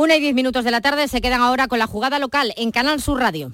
Una y diez minutos de la tarde se quedan ahora con la jugada local en Canal Sur Radio.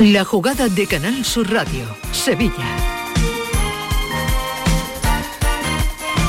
La jugada de Canal Sur Radio, Sevilla.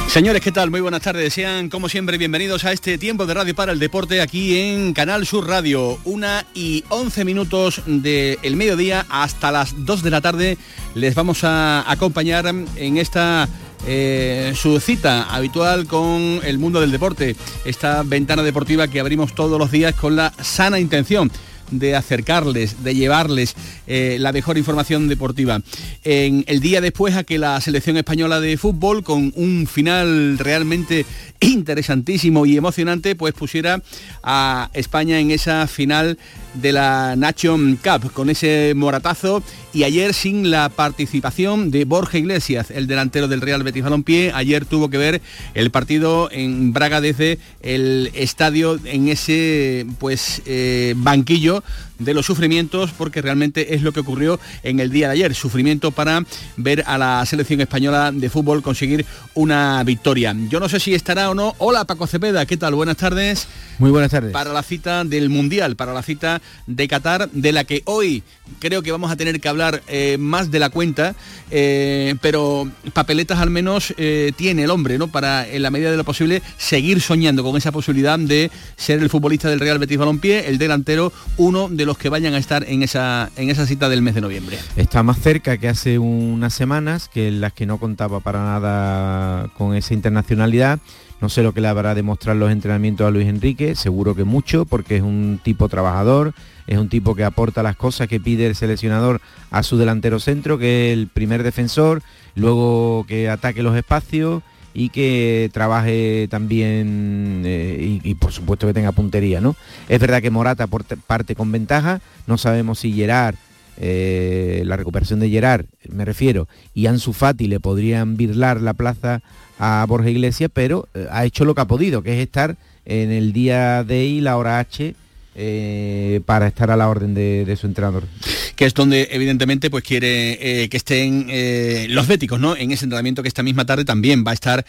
Señores, ¿qué tal? Muy buenas tardes. Sean, como siempre, bienvenidos a este tiempo de radio para el deporte aquí en Canal Sur Radio. Una y once minutos del mediodía hasta las dos de la tarde. Les vamos a acompañar en esta eh, su cita habitual con el mundo del deporte. Esta ventana deportiva que abrimos todos los días con la sana intención de acercarles, de llevarles eh, la mejor información deportiva. En el día después a que la selección española de fútbol, con un final realmente interesantísimo y emocionante, pues pusiera a España en esa final de la Nation Cup, con ese moratazo y ayer sin la participación de Borja Iglesias, el delantero del Real Betis Balompié. Ayer tuvo que ver el partido en Braga desde el estadio en ese pues eh, banquillo de los sufrimientos porque realmente es lo que ocurrió en el día de ayer. Sufrimiento para ver a la selección española de fútbol conseguir una victoria. Yo no sé si estará o no. Hola Paco Cepeda, ¿qué tal? Buenas tardes. Muy buenas tardes. Para la cita del Mundial, para la cita de Qatar, de la que hoy creo que vamos a tener que hablar eh, más de la cuenta, eh, pero papeletas al menos eh, tiene el hombre, ¿no? Para en la medida de lo posible seguir soñando con esa posibilidad de ser el futbolista del Real Betis Balompié, el delantero, uno de los que vayan a estar en esa, en esa cita del mes de noviembre. Está más cerca que hace unas semanas, que en las que no contaba para nada con esa internacionalidad no sé lo que le habrá de mostrar los entrenamientos a Luis Enrique, seguro que mucho, porque es un tipo trabajador, es un tipo que aporta las cosas que pide el seleccionador a su delantero centro, que es el primer defensor, luego que ataque los espacios y que trabaje también eh, y, por supuesto que tenga puntería, ¿no? Es verdad que Morata parte con ventaja, no sabemos si Gerard, eh, la recuperación de Gerard, me refiero, y Ansu Fati le podrían virlar la plaza a Borja Iglesias, pero eh, ha hecho lo que ha podido, que es estar en el día D y la hora H eh, para estar a la orden de, su entrenador. Que es donde evidentemente pues quiere eh, que estén los béticos, ¿no? En ese entrenamiento que esta misma tarde también va a estar,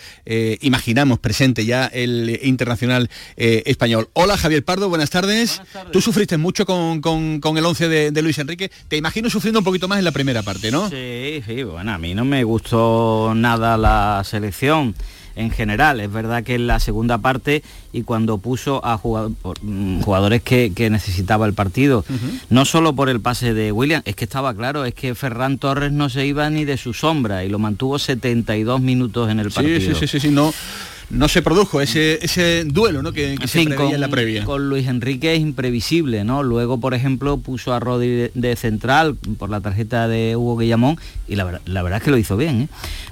imaginamos, presente ya el internacional español. Hola Javier Pardo, buenas tardes. Tú sufriste mucho con, el 11 de, de, Luis Enrique. Te imagino sufriendo un poquito más en la primera parte, ¿no? Sí, sí, bueno, a mí no me gustó nada la selección en general. Es verdad que en la segunda parte y cuando puso a mm, jugadores que, necesitaba el partido, no solo por el pase de William, es que estaba claro, es que Ferran Torres no se iba ni de su sombra y lo mantuvo 72 minutos en el partido. Sí, sí, sí, sí, no no se produjo ese, ese duelo ¿no? que, se preveía en la previa. Con Luis Enrique es imprevisible, ¿no? Luego, por ejemplo, puso a Rodri de, central por la tarjeta de Hugo Guillamón y la, verdad es que lo hizo bien, ¿eh?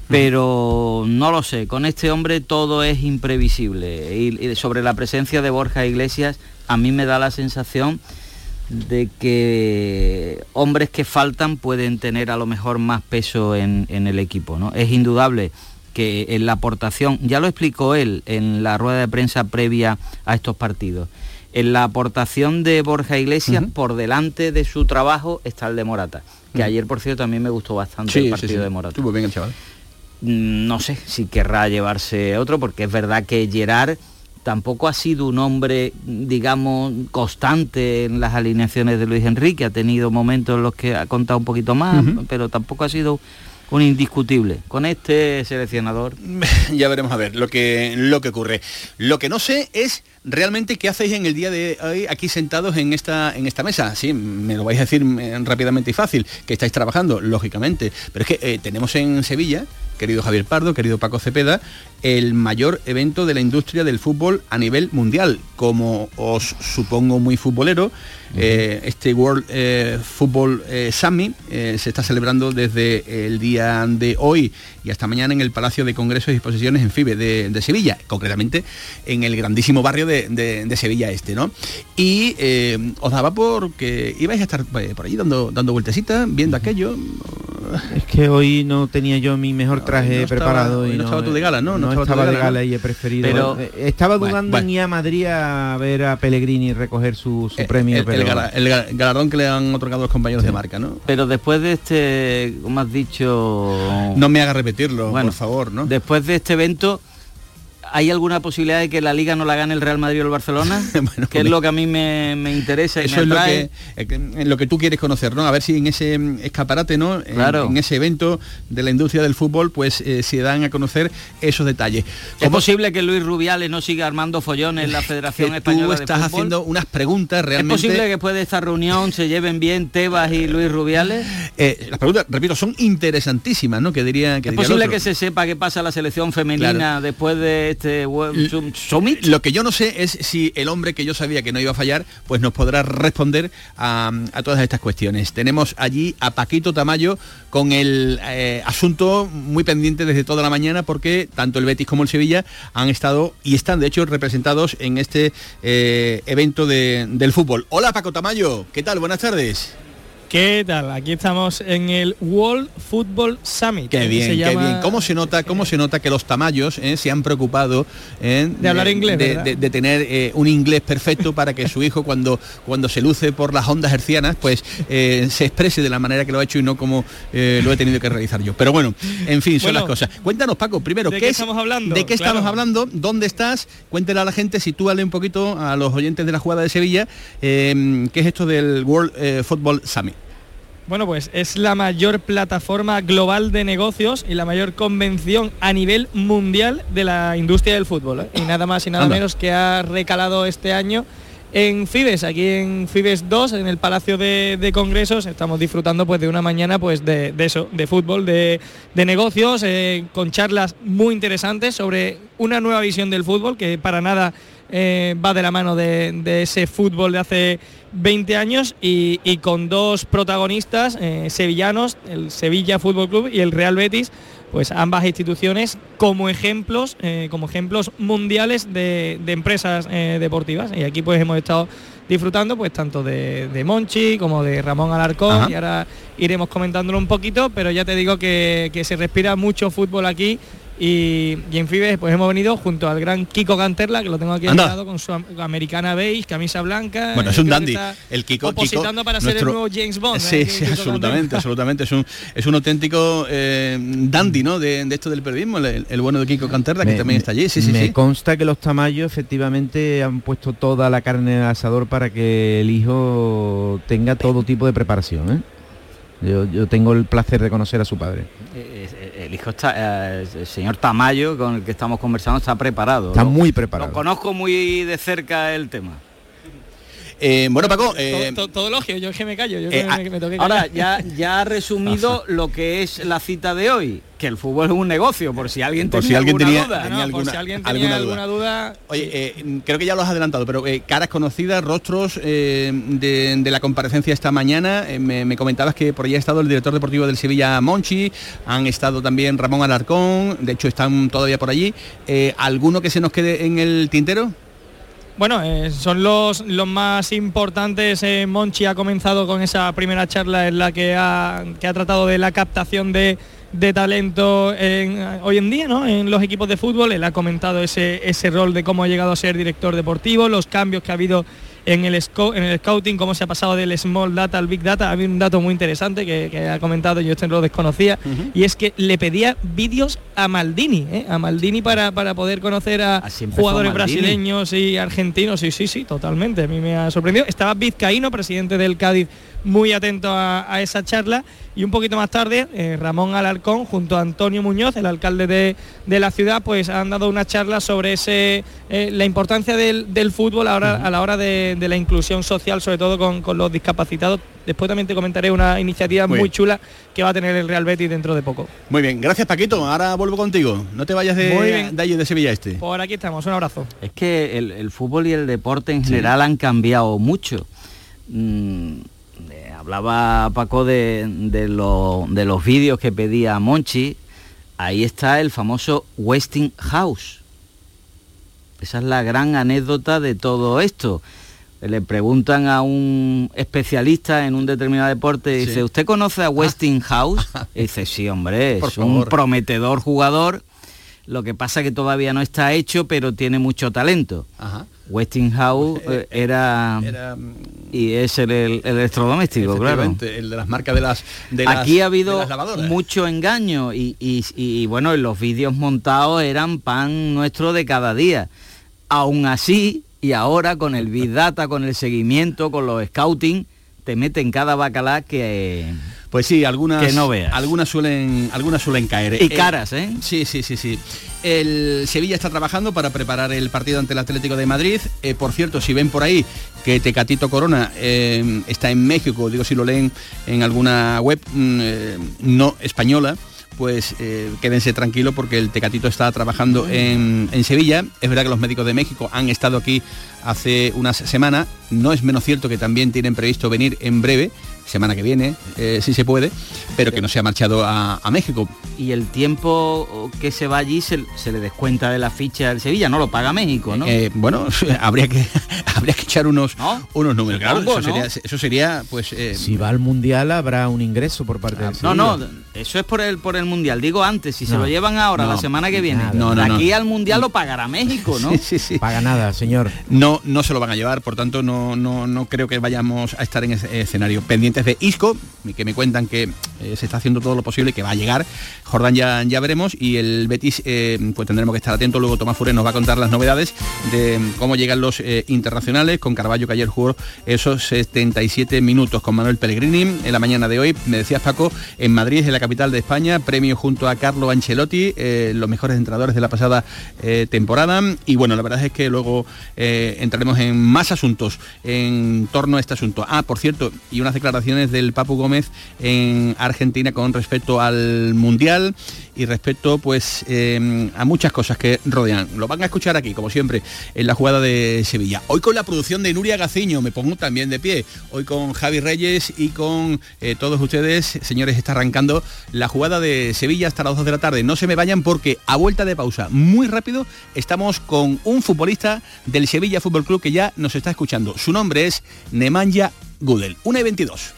Pero no lo sé, con este hombre todo es imprevisible. Y, sobre la presencia de Borja Iglesias, a mí me da la sensación de que hombres que faltan pueden tener a lo mejor más peso en, en el equipo, ¿no? Es indudable que en la aportación, ya lo explicó él en la rueda de prensa previa a estos partidos, en la aportación de Borja Iglesias por delante de su trabajo está el de Morata, que ayer por cierto también me gustó bastante el partido de Morata. Estuvo bien el chaval. Mm, no sé si querrá llevarse otro, porque es verdad que Gerard tampoco ha sido un hombre, digamos, constante en las alineaciones de Luis Enrique, ha tenido momentos en los que ha contado un poquito más, pero tampoco ha sido un indiscutible. Con este seleccionador. ya veremos a ver lo que, lo que ocurre. Lo que no sé es realmente qué hacéis en el día de hoy aquí sentados en esta, en esta mesa. Sí, me lo vais a decir eh, rápidamente y fácil, que estáis trabajando, lógicamente. Pero es que eh, tenemos en Sevilla querido Javier Pardo, querido Paco Cepeda, el mayor evento de la industria del fútbol a nivel mundial. Como os supongo muy futbolero, eh, este World eh, Football eh, Summit se está celebrando desde el día de hoy y hasta mañana en el Palacio de Congresos y Exposiciones en FIBE de, Sevilla, concretamente en el grandísimo barrio de, Sevilla Este, ¿no? Y os daba por que ibais a estar por allí dando, dando vueltecitas, viendo aquello. Es que hoy no tenía yo mi mejor traje preparado y no, estaba tú de gala, ¿no? No, estaba, de gala, y he preferido. Pero eh, estaba dudando en ir a Madrid a ver a Pellegrini recoger su, eh, premio. El, galardón que le han otorgado los compañeros de marca, ¿no? Pero después de este, como has dicho. No me haga repetirlo, por favor, ¿no? Después de este evento ¿Hay alguna posibilidad de que la liga no la gane el Real Madrid o el Barcelona? bueno, que es lo que a mí me, interesa y Eso es lo que, eh, lo que tú quieres conocer, ¿no? A ver si en ese mm, escaparate, ¿no? Claro. En, ese evento de la industria del fútbol, pues eh, se dan a conocer esos detalles. ¿Es posible que Luis Rubiales no siga armando follones en la Federación Española tú estás haciendo unas preguntas realmente... ¿Es posible que después de esta reunión se lleven bien Tebas y Luis Rubiales? Eh, las preguntas, repito, son interesantísimas, ¿no? Que diría que ¿Es posible que se sepa qué pasa la selección femenina después de este Summit. Lo que yo no sé es si el hombre que yo sabía que no iba a fallar, pues nos podrá responder a, todas estas cuestiones. Tenemos allí a Paquito Tamayo con el eh, asunto muy pendiente desde toda la mañana porque tanto el Betis como el Sevilla han estado y están de hecho representados en este eh, evento del fútbol. Hola Paco Tamayo, ¿qué tal? Buenas tardes. ¿Qué tal? Aquí estamos en el World Football Summit. Qué bien, qué bien. ¿Cómo se nota, cómo se nota que los tamayos eh, se han preocupado eh, de hablar inglés, de, tener eh, un inglés perfecto para que su hijo cuando cuando se luce por las ondas hercianas, pues se exprese de la manera que lo ha hecho y no como lo he tenido que realizar yo. Pero bueno, en fin, son las cosas. Cuéntanos, Paco, primero, ¿de qué, estamos hablando? ¿De qué estamos hablando? ¿Dónde estás? Cuéntale a la gente, sitúale un poquito a los oyentes de la jugada de Sevilla, qué es esto del World Football Summit. Bueno, pues es la mayor plataforma global de negocios y la mayor convención a nivel mundial de la industria del fútbol. ¿eh? Y nada más y nada menos que ha recalado este año en Fibes, aquí en Fibes 2, en el Palacio de, Congresos, estamos disfrutando pues de una mañana pues de, eso, de fútbol, de, negocios, eh, con charlas muy interesantes sobre una nueva visión del fútbol que para nada eh, va de la mano de, ese fútbol de hace 20 años y, con dos protagonistas eh, sevillanos, el Sevilla Fútbol Club y el Real Betis, pues ambas instituciones como ejemplos, eh, como ejemplos mundiales de, empresas deportivas. Y aquí pues hemos estado disfrutando pues tanto de, Monchi como de Ramón Alarcón y ahora iremos comentándolo un poquito, pero ya te digo que, que se respira mucho fútbol aquí y, en Fibes pues hemos venido junto al gran Kiko Canterla, que lo tengo aquí al lado con su americana beige, camisa blanca. Bueno, es un dandy. El Kiko. Opositando para ser el nuevo James Bond. Sí, ¿eh? sí, absolutamente, absolutamente. Es un, es un auténtico eh, dandy, ¿no? De, esto del periodismo, el, bueno de Kiko Canterla, que también está allí. Sí, sí, me consta que los Tamayos efectivamente han puesto toda la carne al asador para que el hijo tenga todo tipo de preparación, ¿eh? Yo, tengo el placer de conocer a su padre. Eh, el hijo está, eh, el señor Tamayo, con el que estamos conversando, está preparado. Está muy preparado. conozco muy de cerca el tema. Bueno, Paco... todo, lógico, yo es que me callo. ahora, ya, ya ha resumido lo que es la cita de hoy que el fútbol es un negocio, por si alguien por tenía, si alguien alguna duda. Tenía alguna, si alguien tenía alguna, duda. Oye, eh, creo que ya lo has adelantado, pero eh, caras conocidas, rostros eh, de, la comparecencia esta mañana. Me, comentabas que por ahí ha estado el director deportivo del Sevilla, Monchi, han estado también Ramón Alarcón, de hecho están todavía por allí. ¿Alguno que se nos quede en el tintero? Bueno, son los, los más importantes. Monchi ha comenzado con esa primera charla en la que ha, que ha tratado de la captación de, de talento hoy en día ¿no? en los equipos de fútbol. Él ha comentado ese, ese rol de cómo ha llegado a ser director deportivo, los cambios que ha habido en el, en el scouting, cómo se ha pasado del small data al big data. Ha habido un dato muy interesante que, ha comentado, yo este no lo desconocía, y es que le pedía vídeos a Maldini, ¿eh? a Maldini para, para poder conocer a jugadores brasileños y argentinos. Sí, sí, sí, totalmente. A mí me ha sorprendido. Estaba Vizcaíno, presidente del Cádiz, muy atento a esa charla y un poquito más tarde eh, Ramón Alarcón junto a Antonio Muñoz, el alcalde de, la ciudad, pues han dado una charla sobre ese, eh, la importancia del, fútbol a, a la hora de, la inclusión social, sobre todo con, los discapacitados después también te comentaré una iniciativa muy, chula que va a tener el Real Betis dentro de poco. Muy bien, gracias Paquito, ahora vuelvo contigo. No te vayas de, de, de Sevilla este. Por aquí estamos, un abrazo. Es que el, fútbol y el deporte en general han cambiado mucho. Mm, hablaba Paco de, de los vídeos que pedía Monchi. Ahí está el famoso Westinghouse. Esa es la gran anécdota de todo esto le preguntan a un especialista en un determinado deporte y dice, ¿usted conoce a ah. Westinghouse? y dice, sí, hombre, es un prometedor jugador. Lo que pasa que todavía no está hecho, pero tiene mucho talento. Westinghouse eh, eh, era, mm, y es el, electrodoméstico, claro. El de las marcas de las Aquí ha habido mucho engaño y, y bueno, los vídeos montados eran pan nuestro de cada día. Aún así, y ahora con el Big Data, con el seguimiento, con los scouting, te meten cada bacalá que... Pues sí, algunas, que no veas. algunas suelen, algunas suelen caer. Y eh, caras, ¿eh? Sí, sí, sí, sí. El Sevilla está trabajando para preparar el partido ante el Atlético de Madrid. Eh, por cierto, si ven por ahí que Tecatito Corona eh, está en México, digo si lo leen en alguna web mm, no española, pues eh, quédense tranquilos porque el Tecatito está trabajando en, en, Sevilla. Es verdad que los médicos de México han estado aquí hace unas semanas. No es menos cierto que también tienen previsto venir en breve semana que viene, eh, si se puede, pero que no se ha marchado a, México. Y el tiempo que se va allí se, le descuenta de la ficha del Sevilla, no lo paga México, ¿no? Eh, bueno, habría que habría que echar unos, unos números. Claro, eso, sería, pues. Eh, si va al mundial habrá un ingreso por parte del No, no, eso es por el por el mundial. Digo antes, si se lo llevan ahora, la semana que viene, no, de aquí al mundial lo pagará México, ¿no? Sí, sí, Paga nada, señor. No, no se lo van a llevar, por tanto no, no, no creo que vayamos a estar en ese escenario pendiente de Isco, que me cuentan que eh, se está haciendo todo lo posible, que va a llegar. Jordán ya, ya veremos y el Betis eh, pues tendremos que estar atentos. Luego Tomás Fure nos va a contar las novedades de cómo llegan los eh, internacionales, con Carballo que ayer jugó esos 77 minutos con Manuel Pellegrini en la mañana de hoy. Me decías Paco, en Madrid, en la capital de España, premio junto a Carlo Ancelotti, los mejores entrenadores de la pasada temporada. Y bueno, la verdad es que luego entraremos en más asuntos en torno a este asunto. Ah, por cierto, y unas declaraciones del Papu Gómez en Argentina con respecto al Mundial y respecto pues em, a muchas cosas que rodean. Lo van a escuchar aquí, como siempre, en la jugada de Sevilla. Hoy con la producción de Nuria Gaciño, me pongo también de pie. Hoy con Javi Reyes y con eh, todos ustedes, señores, está arrancando la jugada de Sevilla hasta las 2 de la tarde. No se me vayan porque a vuelta de pausa, muy rápido, estamos con un futbolista del Sevilla Fútbol Club que ya nos está escuchando. Su nombre es Nemanja Gudel. 1 y 22.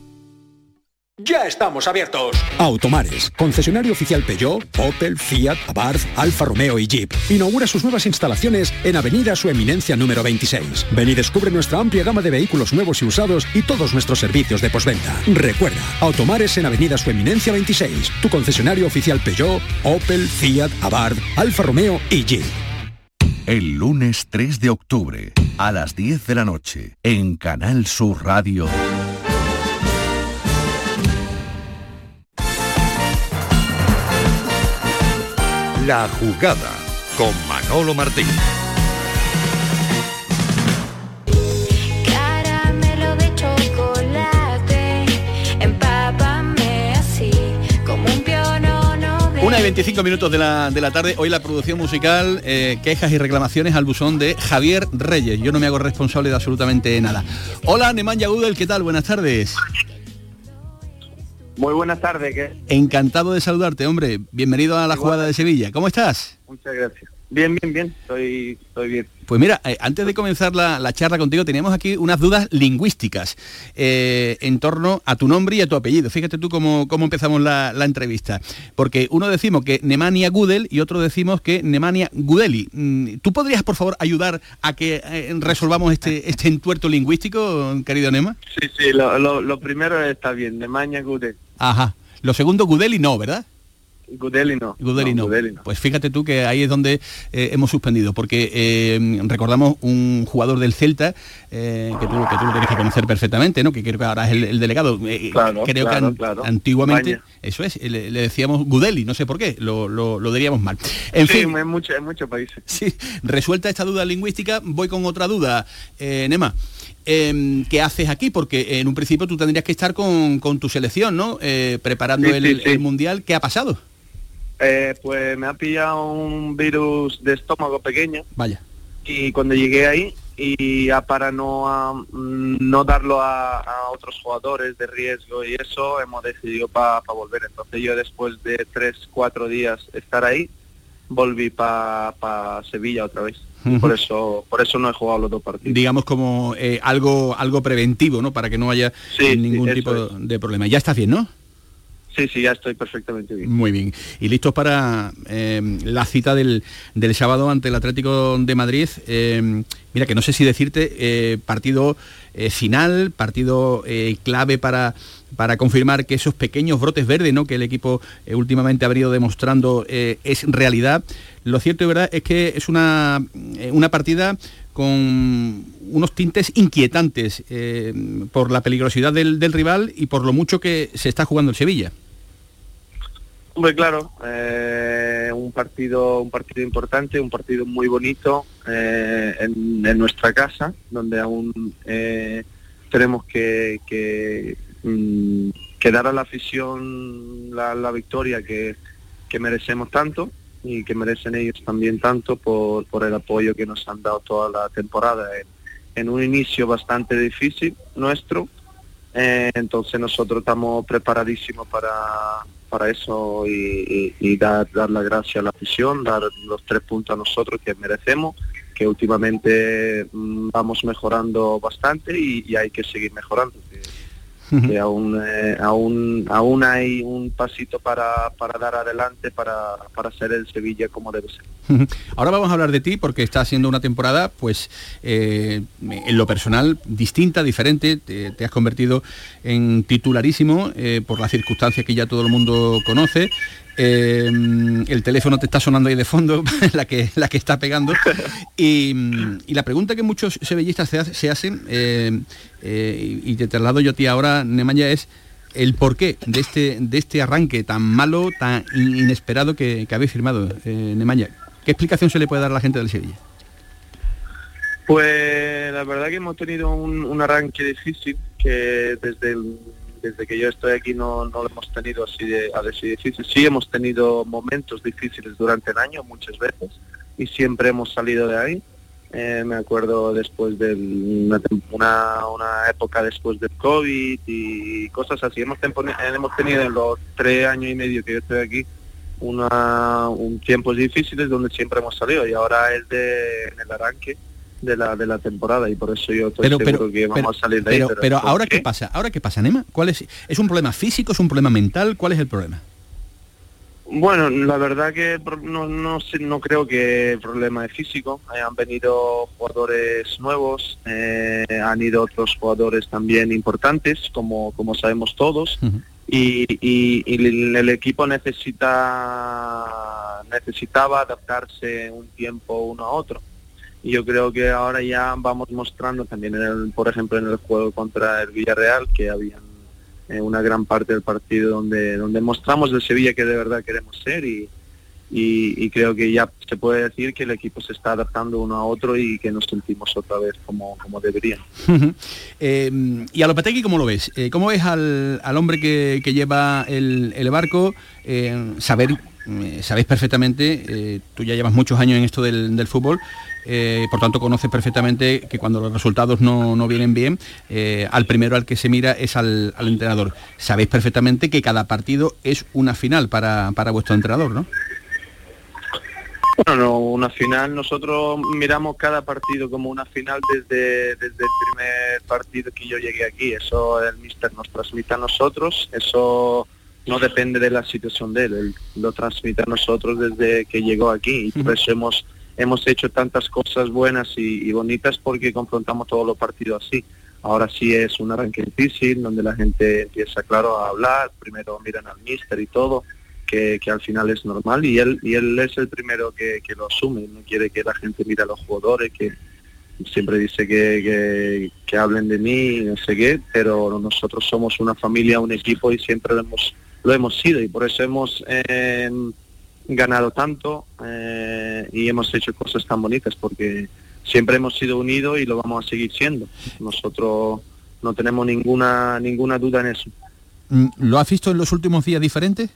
Ya estamos abiertos. Automares, concesionario oficial Peugeot, Opel, Fiat, Abarth, Alfa Romeo y Jeep. Inaugura sus nuevas instalaciones en Avenida Su Eminencia número 26. Ven y descubre nuestra amplia gama de vehículos nuevos y usados y todos nuestros servicios de posventa. Recuerda, Automares en Avenida Su Eminencia 26. Tu concesionario oficial Peugeot, Opel, Fiat, Abarth, Alfa Romeo y Jeep. El lunes 3 de octubre, a las 10 de la noche, en Canal Sur Radio. La jugada con Manolo Martín. Caramelo de chocolate, empápame así como un pionono de y 25 minutos de la, de la tarde. Hoy la producción musical, eh, quejas y reclamaciones al buzón de Javier Reyes. Yo no me hago responsable de absolutamente nada. Hola, Nemanja Gudel, ¿qué tal? Buenas tardes. Muy buenas tardes. ¿qué? Encantado de saludarte, hombre. Bienvenido a la jugada de Sevilla. ¿Cómo estás? Muchas gracias. Bien, bien, bien. Estoy, estoy bien. Pues mira, eh, antes de comenzar la, charla contigo, teníamos aquí unas dudas lingüísticas eh, en torno a tu nombre y a tu apellido. Fíjate tú cómo, cómo empezamos la, entrevista. Porque uno decimos que Nemanja Gudel y otro decimos que Nemanja Gudeli. Mm, ¿Tú podrías, por favor, ayudar a que eh, resolvamos este, este entuerto lingüístico, querido Nema? Sí, sí, lo, primero está bien, Nemanja Gudel. Ajá. Lo segundo, Gudeli no, ¿verdad? Gudeli no. Gudeli no. Pues fíjate tú que ahí es donde eh, hemos suspendido, porque eh, recordamos un jugador del Celta, eh, que, tú, que tú lo tienes que conocer perfectamente, ¿no? que creo que ahora es el, delegado. creo que antiguamente, eso es, le, decíamos Gudeli, no sé por qué, lo, lo, diríamos mal. En fin, en, mucho, en muchos países. Sí, resuelta esta duda lingüística, voy con otra duda, Nema. Em, ¿qué haces aquí? Porque en un principio tú tendrías que estar con, tu selección, ¿no? preparando el, Mundial. ¿Qué ha pasado? Eh, pues me ha pillado un virus de estómago pequeño. Vaya. Y cuando llegué ahí, y para no, no darlo a, otros jugadores de riesgo y eso, hemos decidido para volver. Entonces yo después de tres, cuatro días estar ahí, volví para Sevilla otra vez. Por eso, por eso no he jugado los dos partidos. Digamos como eh, algo, algo preventivo, ¿no? Para que no haya ningún tipo de problema. Ya está bien, ¿no? Sí, sí, ya estoy perfectamente bien. Muy bien. Y listos para em, la cita del, sábado ante el Atlético de Madrid. Em, mira, que no sé si decirte eh, partido eh, final, partido eh, clave para, para confirmar que esos pequeños brotes verdes ¿no? que el equipo últimamente ha venido demostrando es realidad. Lo cierto y verdad es que es una, una partida con unos tintes inquietantes por la peligrosidad del, del rival y por lo mucho que se está jugando el Sevilla. Hombre, claro, eh, un partido, un partido importante, un partido muy bonito eh, en, nuestra casa, donde aún eh, tenemos que, mm, dar a la afición la, victoria que, merecemos tanto y que merecen ellos también tanto por, el apoyo que nos han dado toda la temporada en un inicio bastante difícil nuestro. entonces nosotros estamos preparadísimos para para eso y, dar, dar la gracia a la afición, dar los tres puntos a nosotros que merecemos, que últimamente mm, vamos mejorando bastante y, hay que seguir mejorando. Que, aún, eh, aún, aún hay un pasito para, para dar adelante para, para hacer el Sevilla como debe ser. Ahora vamos a hablar de ti porque está siendo una temporada, pues, eh, en lo personal, distinta, diferente. Te, has convertido en titularísimo eh, por las circunstancias que ya todo el mundo conoce. Eh, el teléfono te está sonando ahí de fondo, la que, la que está pegando. Y, la pregunta que muchos sevillistas se, hacen, y te traslado yo a ti ahora, Nemanja, es el porqué de este, de este arranque tan malo, tan inesperado que, habéis firmado, Nemanja. ¿Qué explicación se le puede dar a la gente del Sevilla? Pues la verdad que hemos tenido un, arranque difícil que desde desde que yo estoy aquí no, lo hemos tenido así de, así difícil. Sí hemos tenido momentos difíciles durante el año muchas veces y siempre hemos salido de ahí. Eh, me acuerdo después de una, una, época después del COVID y cosas así. Hemos, hemos tenido en los tres años y medio que yo estoy aquí una, un tiempos difíciles donde siempre hemos salido y ahora es de, en el arranque de la, de la temporada y por eso yo estoy seguro que vamos a salir de ahí. Pero, ahora qué? pasa, ahora qué pasa, Nema, ¿cuál es? ¿Es un problema físico, es un problema mental? ¿Cuál es el problema? Bueno, la verdad que no, no, no creo que el problema es físico. Eh, han venido jugadores nuevos, eh, han ido otros jugadores también importantes, como, como sabemos todos y, el equipo necesita necesitaba adaptarse un tiempo uno a otro yo creo que ahora ya vamos mostrando también en el, por ejemplo en el juego contra el Villarreal que había una gran parte del partido donde donde mostramos el Sevilla que de verdad queremos ser y, y, creo que ya se puede decir que el equipo se está adaptando uno a otro y que nos sentimos otra vez como, como deberían. eh, y a Lopetegui, ¿cómo lo ves? Eh, ¿Cómo ves al, al hombre que, que lleva el, el barco? Eh, saber eh, sabéis perfectamente, eh, tú ya llevas muchos años en esto del, fútbol, eh, por tanto conoces perfectamente que cuando los resultados no, vienen bien, al primero al que se mira es al, entrenador. Sabéis perfectamente que cada partido es una final para, para vuestro entrenador, ¿no? Bueno, no, una final, nosotros miramos cada partido como una final desde, desde el primer partido que yo llegué aquí. Eso el mister nos transmite a nosotros, eso no depende de la situación de él, él lo transmite a nosotros desde que llegó aquí. Y por eso hemos, hemos hecho tantas cosas buenas y, bonitas porque confrontamos todos los partidos así. Ahora sí es un arranque difícil donde la gente empieza, claro, a hablar, primero miran al mister y todo, que, al final es normal. Y él, y él es el primero que, lo asume, no quiere que la gente mire a los jugadores, que siempre dice que, que hablen de mí, no sé qué, pero nosotros somos una familia, un equipo y siempre hemos lo hemos sido y por eso hemos eh, ganado tanto eh, y hemos hecho cosas tan bonitas porque siempre hemos sido unidos y lo vamos a seguir siendo. Nosotros no tenemos ninguna ninguna duda en eso. Mm, ¿Lo has visto en los últimos días diferentes?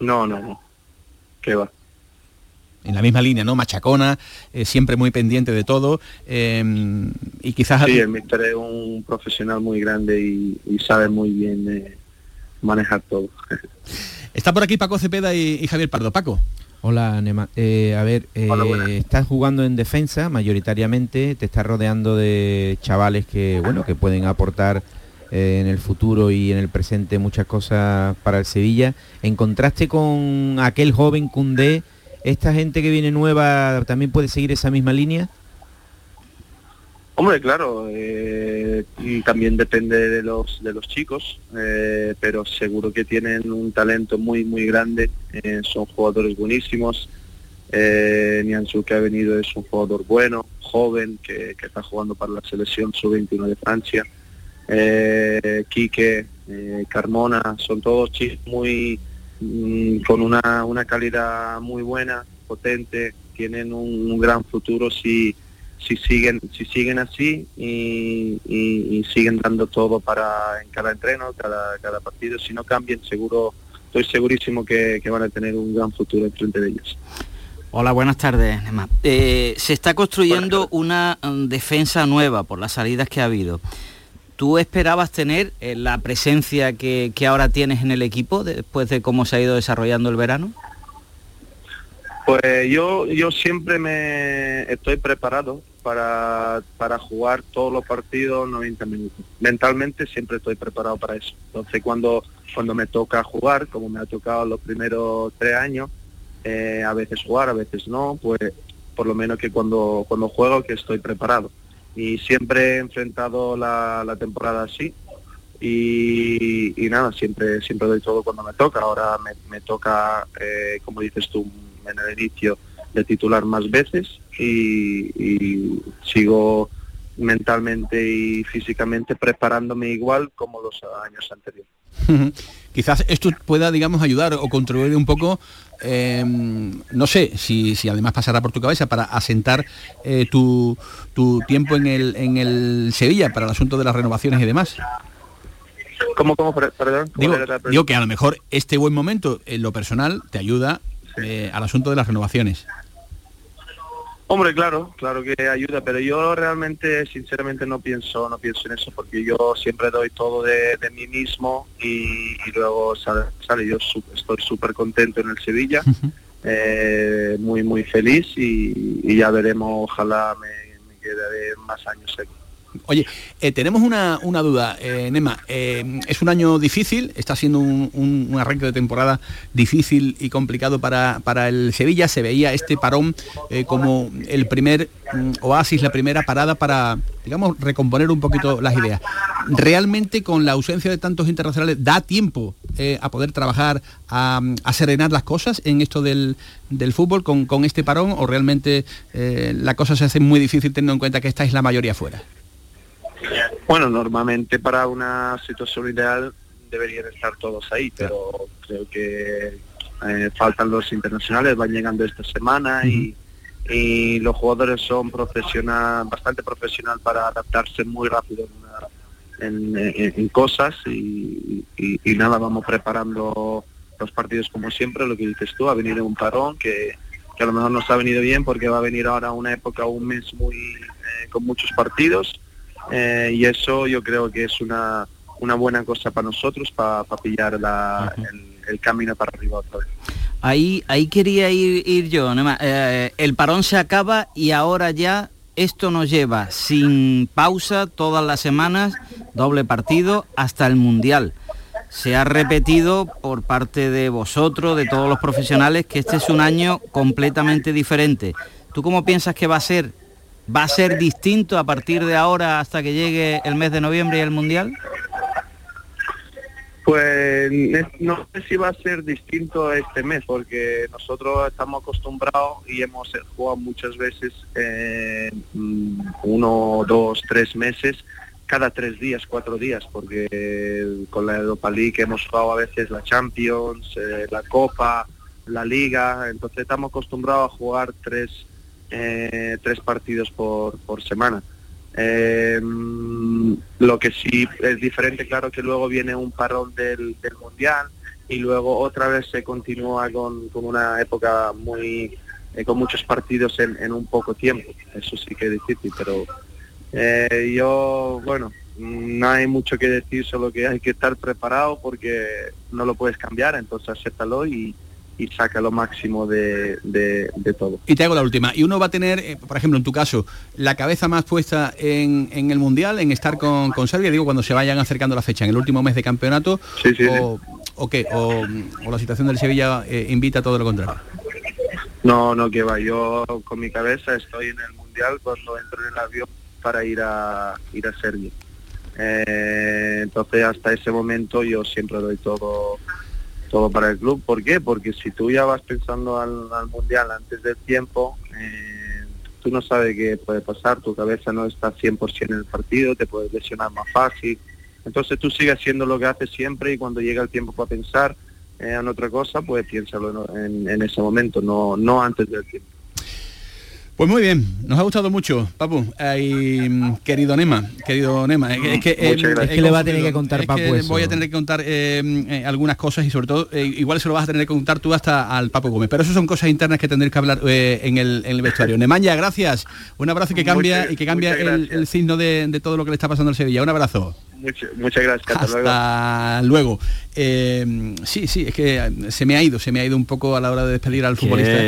No, no, no. ¿Qué va? En la misma línea, ¿no? Machacona, eh, siempre muy pendiente de todo. y quizás... Sí, el mister es un profesional muy grande y, sabe muy bien manejar todo. Está por aquí Paco Cepeda y, Javier Pardo. Paco. Hola, Nema. Eh, a ver, eh, estás jugando en defensa mayoritariamente, te estás rodeando de chavales que, bueno, que pueden aportar eh, en el futuro y en el presente muchas cosas para el Sevilla. En contraste con aquel joven Cundé, ¿esta gente que viene nueva también puede seguir esa misma línea? Hombre, claro, eh, también depende de los de los chicos, eh, pero seguro que tienen un talento muy muy grande, eh, son jugadores buenísimos. Eh, que ha venido es un jugador bueno, joven, que, está jugando para la selección sub-21 de Francia. Eh, Quique, Carmona, son todos chicos muy mm, con una, una calidad muy buena, potente, tienen un gran futuro si si siguen si siguen así y, siguen dando todo para en cada entreno, cada, cada partido, si no cambian, seguro, estoy segurísimo que, van a tener un gran futuro frente de ellos. Hola, buenas tardes, Nema. Eh, se está construyendo una um, defensa nueva por las salidas que ha habido. ¿Tú esperabas tener eh, la presencia que, que ahora tienes en el equipo después de cómo se ha ido desarrollando el verano? Pues yo, yo siempre me estoy preparado para, para jugar todos los partidos 90 minutos. Mentalmente siempre estoy preparado para eso. Entonces cuando, cuando me toca jugar, como me ha tocado los primeros tres años, eh, a veces jugar, a veces no, pues por lo menos que cuando, cuando juego que estoy preparado. Y siempre he enfrentado la, temporada así. Y, nada, siempre, siempre doy todo cuando me toca. Ahora me, toca, eh, como dices tú, en el inicio de titular más veces y, sigo mentalmente y físicamente preparándome igual como los años anteriores. Quizás esto pueda, digamos, ayudar o contribuir un poco, em, no sé, si, si, además pasará por tu cabeza para asentar eh, tu, tu, tiempo en el, en el Sevilla para el asunto de las renovaciones y demás. ¿Cómo, cómo, perdón? Digo, digo, que a lo mejor este buen momento en lo personal te ayuda eh, al asunto de las renovaciones. Hombre, claro, claro que ayuda, pero yo realmente, sinceramente, no pienso, no pienso en eso, porque yo siempre doy todo de, mí mismo y, luego sale, sale. Yo estoy súper contento en el Sevilla, eh, muy muy feliz y, ya veremos, ojalá me, me quede más años aquí. Oye, eh, tenemos una, duda, eh, Nema. Eh, es un año difícil, está siendo un, arranque de temporada difícil y complicado para, el Sevilla. Se veía este parón como el primer mm, oasis, la primera parada para, digamos, recomponer un poquito las ideas. ¿Realmente con la ausencia de tantos internacionales da tiempo a poder trabajar, a, serenar las cosas en esto del, fútbol con, con, este parón o realmente la cosa se hace muy difícil teniendo en cuenta que esta es la mayoría fuera? Bueno, normalmente para una situación ideal deberían estar todos ahí, pero creo que eh, faltan los internacionales, van llegando esta semana y, los jugadores son profesional, bastante profesional para adaptarse muy rápido en, cosas y, nada, vamos preparando los partidos como siempre, lo que dices tú, ha venido un parón que, que a lo mejor nos ha venido bien porque va a venir ahora una época, un mes muy eh, con muchos partidos eh, y eso yo creo que es una, una buena cosa para nosotros para pillar la, el, el, camino para arriba otra vez. Ahí, ahí quería ir, ir yo, eh, el parón se acaba y ahora ya esto nos lleva sin pausa todas las semanas, doble partido, hasta el Mundial. Se ha repetido por parte de vosotros, de todos los profesionales, que este es un año completamente diferente. ¿Tú cómo piensas que va a ser? ¿Va a ser distinto a partir de ahora hasta que llegue el mes de noviembre y el Mundial? Pues no sé si va a ser distinto este mes, porque nosotros estamos acostumbrados y hemos jugado muchas veces eh, uno, dos, tres meses, cada tres días, cuatro días, porque con la Europa League hemos jugado a veces la Champions, eh, la Copa, la Liga, entonces estamos acostumbrados a jugar tres, eh, tres partidos por, por semana. Eh, lo que sí es diferente, claro, que luego viene un parón del, del Mundial y luego otra vez se continúa con, con una época muy eh, con muchos partidos en, un poco tiempo. Eso sí que es difícil, pero eh, yo, bueno, no hay mucho que decir, solo que hay que estar preparado porque no lo puedes cambiar, entonces acéptalo y, y saca lo máximo de, de, de, todo. Y te hago la última. Y uno va a tener, eh, por ejemplo, en tu caso, la cabeza más puesta en, en el Mundial, en estar con, con, Serbia, digo, cuando se vayan acercando la fecha, en el último mes de campeonato, sí, sí, o, sí. o, qué, o, o, la situación del Sevilla eh, invita a todo lo contrario. No, no, que va. Yo con mi cabeza estoy en el Mundial cuando entro en el avión para ir a, ir a Serbia. Eh, entonces hasta ese momento yo siempre doy todo todo para el club. ¿Por qué? Porque si tú ya vas pensando al, al mundial antes del tiempo, eh, tú no sabes qué puede pasar, tu cabeza no está 100% en el partido, te puedes lesionar más fácil. Entonces tú sigues haciendo lo que haces siempre y cuando llega el tiempo para pensar eh, en otra cosa, pues piénsalo en, en ese momento, no, no antes del tiempo. Pues muy bien, nos ha gustado mucho, Papu. Ay, querido Nema, querido Nema, es que, eh, es que le va a tener que contar es Papu que eso. Voy a tener que contar eh, eh, algunas cosas y sobre todo, eh, igual se lo vas a tener que contar tú hasta al Papu Gómez. Pero eso son cosas internas que tendréis que hablar eh, en, el, en, el, vestuario. Nemanja, gracias. Un abrazo que cambia muchas, y que cambia el, el, signo de, de, todo lo que le está pasando al Sevilla. Un abrazo. Muchas, muchas gracias. Hasta, hasta luego. Eh, sí, sí, es que se me ha ido, se me ha ido un poco a la hora de despedir al futbolista.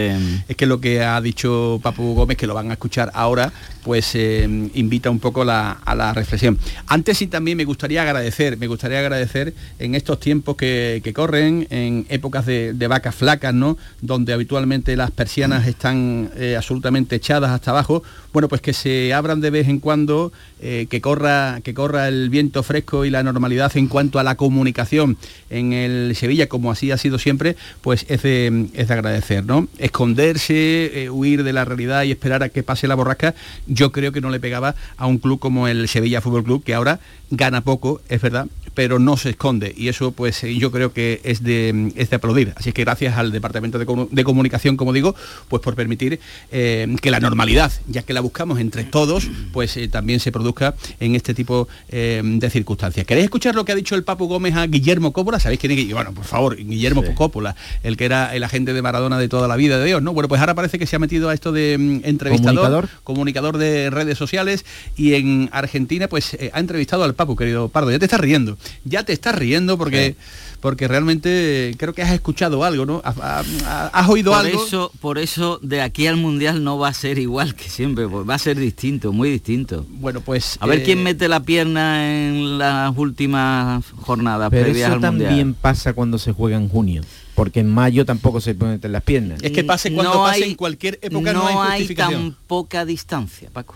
Es que lo que ha dicho Papu Gómez, que lo van a escuchar ahora, pues eh, invita un poco la, a la reflexión. Antes sí también me gustaría agradecer, me gustaría agradecer en estos tiempos que, que corren, en épocas de, de, vacas flacas, ¿no? Donde habitualmente las persianas están eh, absolutamente echadas hasta abajo, bueno, pues que se abran de vez en cuando, eh, que, corra, que corra el viento fresco y la normalidad en cuanto a la comunicación en el Sevilla, como así ha sido siempre, pues es de, es de agradecer, ¿no? Esconderse, eh, huir de la realidad y esperar a que pase la borrasca, yo creo que no le pegaba a un club como el Sevilla Fútbol Club, que ahora gana poco, es verdad, pero no se esconde y eso pues yo creo que es de, es de aplaudir. Así que gracias al Departamento de, de Comunicación, como digo, pues por permitir eh, que la normalidad, ya que la buscamos entre todos, pues eh, también se produzca en este tipo eh, de circunstancias. ¿Queréis escuchar lo que ha dicho el Papu Gómez a Guillermo Coppola? ¿Sabéis quién es? Bueno, por favor, Guillermo sí. Coppola, el que era el agente de Maradona de toda la vida de Dios, ¿no? Bueno, pues ahora parece que se ha metido a esto de mm, entrevistador, comunicador, comunicador de redes sociales y en Argentina pues eh, ha entrevistado al Papu, querido Pardo. Ya te estás riendo, ya te estás riendo porque... Sí porque realmente creo que has escuchado algo, ¿no? Has, has oído por algo. Eso, por eso de aquí al Mundial no va a ser igual que siempre, pues va a ser distinto, muy distinto. Bueno, pues... A ver eh... quién mete la pierna en las últimas jornadas Pero previas eso al también Mundial. pasa cuando se juega en junio. Porque en mayo tampoco se pueden meter las piernas. Es que pase cuando no pase hay, en cualquier época no, no hay, hay tan poca distancia, Paco.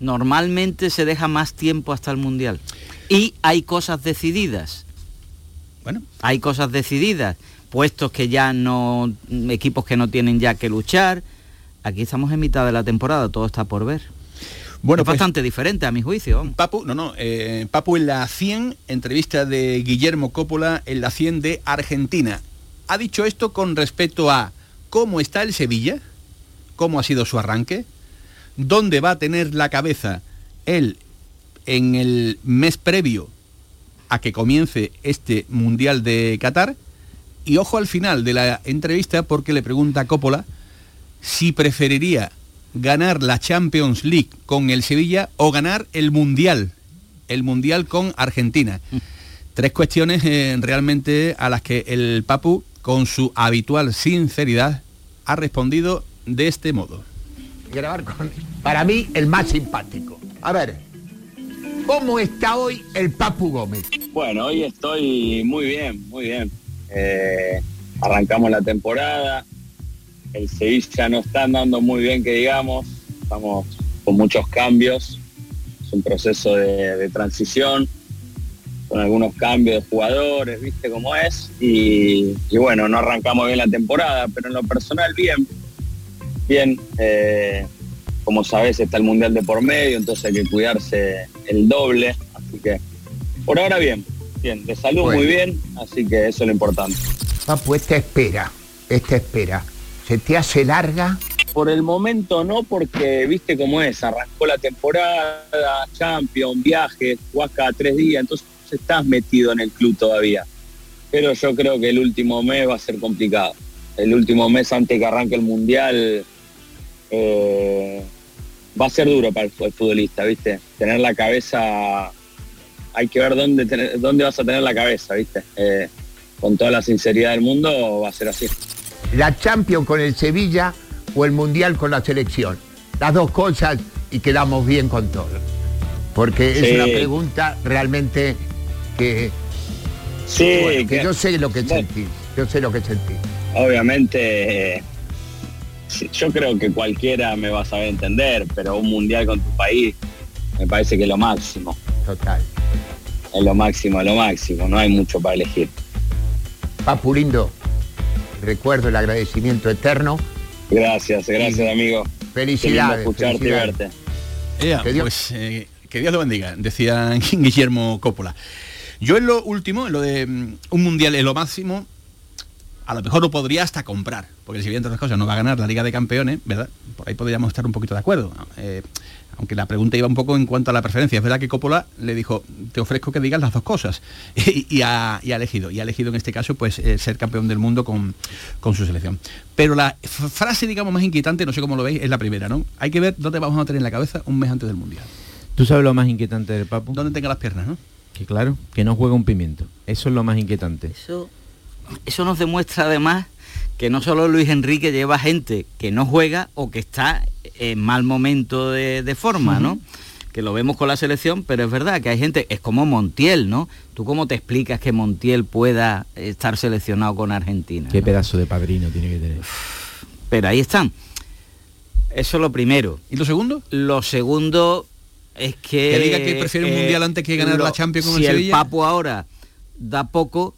Normalmente se deja más tiempo hasta el Mundial. Y hay cosas decididas. Bueno. Hay cosas decididas, puestos que ya no, equipos que no tienen ya que luchar. Aquí estamos en mitad de la temporada, todo está por ver. Bueno, es pues, bastante diferente a mi juicio. Papu, no, no, eh, Papu en la 100, entrevista de Guillermo Coppola en la 100 de Argentina. Ha dicho esto con respecto a cómo está el Sevilla, cómo ha sido su arranque, dónde va a tener la cabeza él en el mes previo a que comience este Mundial de Qatar. Y ojo al final de la entrevista porque le pregunta a Coppola si preferiría ganar la Champions League con el Sevilla o ganar el Mundial, el Mundial con Argentina. Tres cuestiones eh, realmente a las que el Papu, con su habitual sinceridad, ha respondido de este modo. Grabar con, para mí, el más simpático. A ver, ¿cómo está hoy el Papu Gómez? Bueno, hoy estoy muy bien, muy bien. Eh, arrancamos la temporada, el Sevilla no está andando muy bien que digamos, estamos con muchos cambios, es un proceso de, transición, con algunos cambios de jugadores, viste cómo es, y, y bueno, no arrancamos bien la temporada, pero en lo personal bien, bien, eh, como sabes está el Mundial de por medio, entonces hay que cuidarse el doble, así que por ahora bien, bien, de salud Bueno. muy bien, así que eso es lo importante. Papu, esta espera, esta espera, ¿se te hace larga? Por el momento no, porque viste cómo es, arrancó la temporada, Champions, viaje, jugás cada tres días, entonces estás metido en el club todavía. Pero yo creo que el último mes va a ser complicado. El último mes antes que arranque el Mundial eh, va a ser duro para el, fu- el futbolista, ¿viste? Tener la cabeza, hay que ver dónde, tener- dónde vas a tener la cabeza, ¿viste? Eh, con toda la sinceridad del mundo va a ser así. ¿La Champions con el Sevilla o el Mundial con la selección? Las dos cosas y quedamos bien con todo. Porque es Sí. una pregunta realmente que, Sí, bueno, que que- yo sé lo que bueno. sentís, yo sé lo que sentís. Obviamente, yo creo que cualquiera me va a saber entender, pero un mundial con tu país me parece que es lo máximo. Total. Es lo máximo, es lo máximo, no hay mucho para elegir. Papu lindo, recuerdo el agradecimiento eterno. Gracias, gracias amigo. Felicidades, Qué lindo escucharte y verte. Ea, Que Dios- pues eh, que Dios lo bendiga, decía Guillermo Coppola. Yo en lo último, en lo de mm, un mundial en lo máximo, a lo mejor lo podría hasta comprar, porque el Sevilla, entre otras cosas, no va a ganar la Liga de Campeones, ¿verdad? Por ahí podríamos estar un poquito de acuerdo. Eh, aunque la pregunta iba un poco en cuanto a la preferencia. Es verdad que Coppola le dijo, te ofrezco que digas las dos cosas. Y, y ha, y ha elegido. Y ha elegido en este caso pues eh, ser campeón del mundo con, con su selección. Pero la frase, digamos, más inquietante, no sé cómo lo veis, es la primera, ¿no? Hay que ver dónde vamos a tener en la cabeza un mes antes del Mundial. ¿Tú sabes lo más inquietante del Papu? Dónde tenga las piernas, ¿no? Que claro, que no juega un pimiento. Eso es lo más inquietante. Eso, eso nos demuestra además que no solo Luis Enrique lleva gente que no juega o que está en mal momento de, de forma, ¿no? Que lo vemos con la selección, pero es verdad que hay gente, es como Montiel, ¿no? ¿Tú cómo te explicas que Montiel pueda estar seleccionado con Argentina? Qué no? pedazo de padrino tiene que tener. Pero ahí están. Eso es lo primero. ¿Y lo segundo? Lo segundo es que... Que diga que prefiere un eh, mundial antes que ganar la Champions con si el el Sevilla. Papu ahora da poco,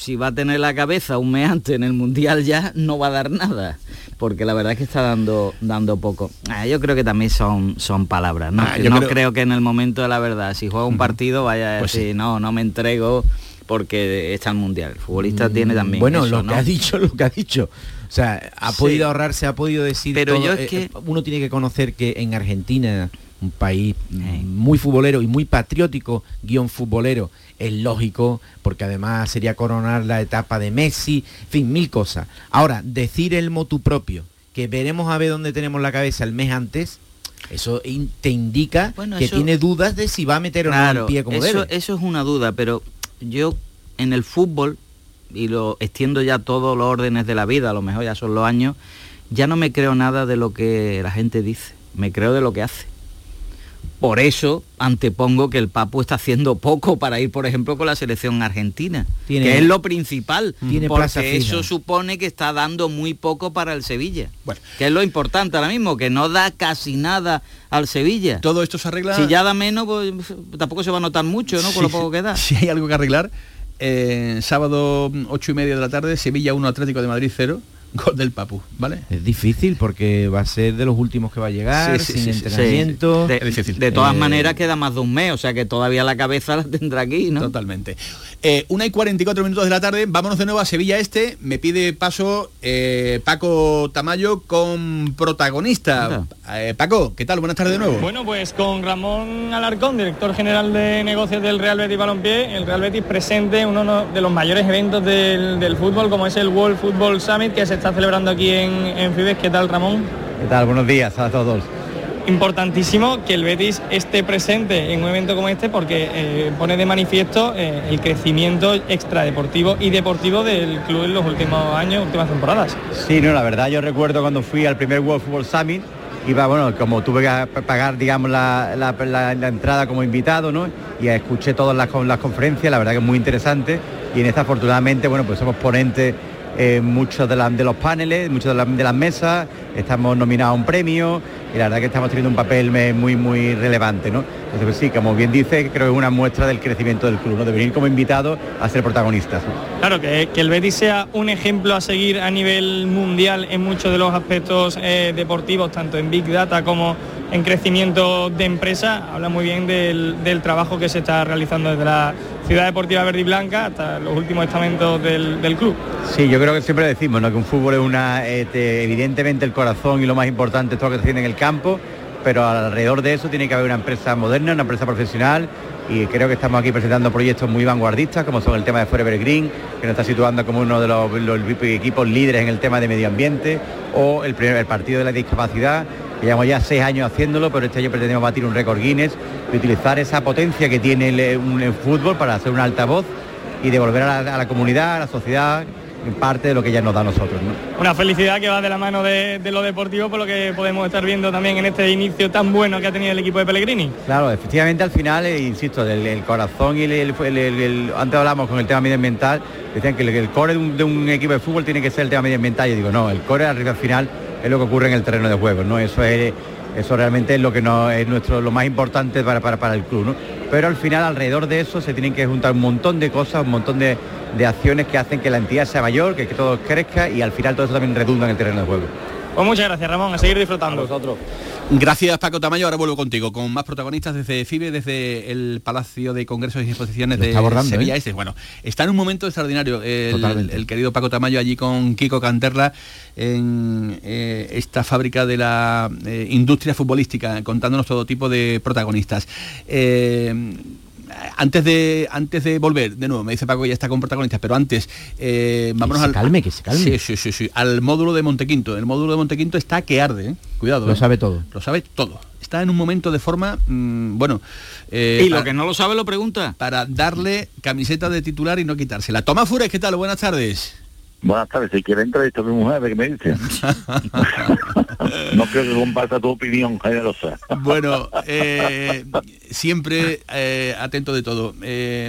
si va a tener la cabeza antes en el mundial ya no va a dar nada. Porque la verdad es que está dando, dando poco. Ah, yo creo que también son, son palabras. No, Ah, yo no creo- creo... que en el momento de la verdad, si juega un partido, vaya a Pues decir, no, no me entrego porque está el mundial. El futbolista tiene también. Bueno, eso, lo ¿no? que ha dicho, lo que ha dicho. O sea, ha Sí. podido ahorrarse, ha podido decir Pero todo. yo es Eh, que- eh, uno tiene que conocer que en Argentina, un país muy futbolero y muy patriótico, guion futbolero, es lógico, porque además sería coronar la etapa de Messi, en fin, mil cosas. Ahora, decir el motu propio, que veremos a ver dónde tenemos la cabeza el mes antes, eso in- te indica Bueno, que eso- tiene dudas de si va a meter o no el pie como eso, debe. eso es una duda, pero yo en el fútbol, y lo extiendo ya todos los órdenes de la vida, a lo mejor ya son los años, ya no me creo nada de lo que la gente dice, me creo de lo que hace. Por eso antepongo que el Papu está haciendo poco para ir, por ejemplo, con la selección argentina, Tiene- que es lo principal, Tiene porque eso supone que está dando muy poco para el Sevilla, Bueno. que es lo importante ahora mismo, que no da casi nada al Sevilla. Todo esto se arregla. Si ya da menos, pues tampoco se va a notar mucho, ¿no? Con lo poco que da. Si hay algo que arreglar, eh, sábado mm, ocho y media de la tarde, Sevilla 1, Atlético de Madrid 0, Gol del Papu, ¿vale? Es difícil porque va a ser de los últimos que va a llegar, Sí, sí, sin sí, sí. entrenamiento. De, Es difícil. de todas Eh, maneras queda más de un mes, o sea que todavía la cabeza la tendrá aquí, ¿no? Totalmente. Eh, una y 44 minutos de la tarde, vámonos de nuevo a Sevilla Este. Me pide paso eh, Paco Tamayo con protagonista. Eh, Paco, ¿qué tal? Buenas tardes de nuevo. Bueno, pues con Ramón Alarcón, director general de negocios del Real Betis Balompié, el Real Betis presente uno no- de los mayores eventos del, del fútbol, como es el World Football Summit, que se está celebrando aquí en, en Fibes. ¿Qué tal, Ramón? ¿Qué tal? Buenos días a todos. Importantísimo que el Betis esté presente en un evento como este porque eh, pone de manifiesto eh, el crecimiento extradeportivo y deportivo del club en los últimos años, últimas temporadas. Sí, no, la verdad yo recuerdo cuando fui al primer World Football Summit, iba, bueno, como tuve que pa- pagar, digamos, la, la- entrada como invitado, ¿no? Y escuché todas las, las conferencias, la verdad que es muy interesante. Y en esta, afortunadamente, bueno, pues somos ponentes en muchos de, los paneles, muchas de, la- de las mesas, estamos nominados a un premio y la verdad que estamos teniendo un papel eh, muy, muy relevante, ¿no? Entonces, pues sí, como bien dice, creo que es una muestra del crecimiento del club, ¿no? De venir como invitados a ser protagonistas. Claro, que, que el Betis sea un ejemplo a seguir a nivel mundial en muchos de los aspectos eh, deportivos, tanto en Big Data como en crecimiento de empresa, habla muy bien del, del trabajo que se está realizando desde la Ciudad Deportiva Verde y Blanca hasta los últimos estamentos del, del club. Sí, yo creo que siempre decimos ¿no? que un fútbol es una, este, evidentemente el corazón y lo más importante es todo lo que se tiene en el campo, pero alrededor de eso tiene que haber una empresa moderna, una empresa profesional y creo que estamos aquí presentando proyectos muy vanguardistas como son el tema de Forever Green, que nos está situando como uno de los, equipos líderes en el tema de medio ambiente, o el, primer, el partido de la discapacidad, llevamos ya seis años haciéndolo, pero este año pretendemos batir un récord Guinness de utilizar esa potencia que tiene el, un- el fútbol para hacer un altavoz y devolver a la, a la comunidad, a la sociedad, en parte de lo que ya nos da a nosotros. ¿no? Una felicidad que va de la mano de, de lo deportivo, por lo que podemos estar viendo también en este inicio tan bueno que ha tenido el equipo de Pellegrini. Claro, efectivamente al final, eh, insisto, el, el corazón y el, el- el- el- el- antes hablamos con el tema medioambiental, decían que el, core de un, de un equipo de fútbol tiene que ser el tema medioambiental. Yo digo, no, el core al final es lo que ocurre en el terreno de juego, ¿no? Eso es eso realmente es lo que no es nuestro lo más importante para, para, para el club, ¿no? Pero al final alrededor de eso se tienen que juntar un montón de cosas, un montón de, de acciones que hacen que la entidad sea mayor, que, que todo crezca y al final todo eso también redunda en el terreno de juego. Pues muchas gracias Ramón, a seguir disfrutando. Gracias Paco Tamayo, ahora vuelvo contigo con más protagonistas desde FIBE, desde el Palacio de Congresos y Exposiciones Lo de está abordando, Sevilla ¿eh? Este. Bueno, está en un momento extraordinario el, Totalmente. el querido Paco Tamayo allí con Kiko Canterla en eh, esta fábrica de la eh, industria futbolística, contándonos todo tipo de protagonistas. Eh, antes de antes de volver, de nuevo, me dice Paco que ya está con protagonistas, pero antes, eh, vámonos se al. calme, que se calme. Sí, sí, sí, sí, al módulo de Montequinto. El módulo de Montequinto está que arde, ¿eh? Cuidado. Lo ¿eh? sabe todo. Lo sabe todo. Está en un momento de forma, mm, bueno. eh, y lo para- que no lo sabe lo pregunta. Para darle camiseta de titular y no quitársela. Toma Fures, ¿qué tal? Buenas tardes. Buenas tardes, si quiere entrevistar a mi mujer, ¿qué me dice? no creo que comparta tu opinión generosa. Bueno, eh, siempre eh, atento de todo. Eh,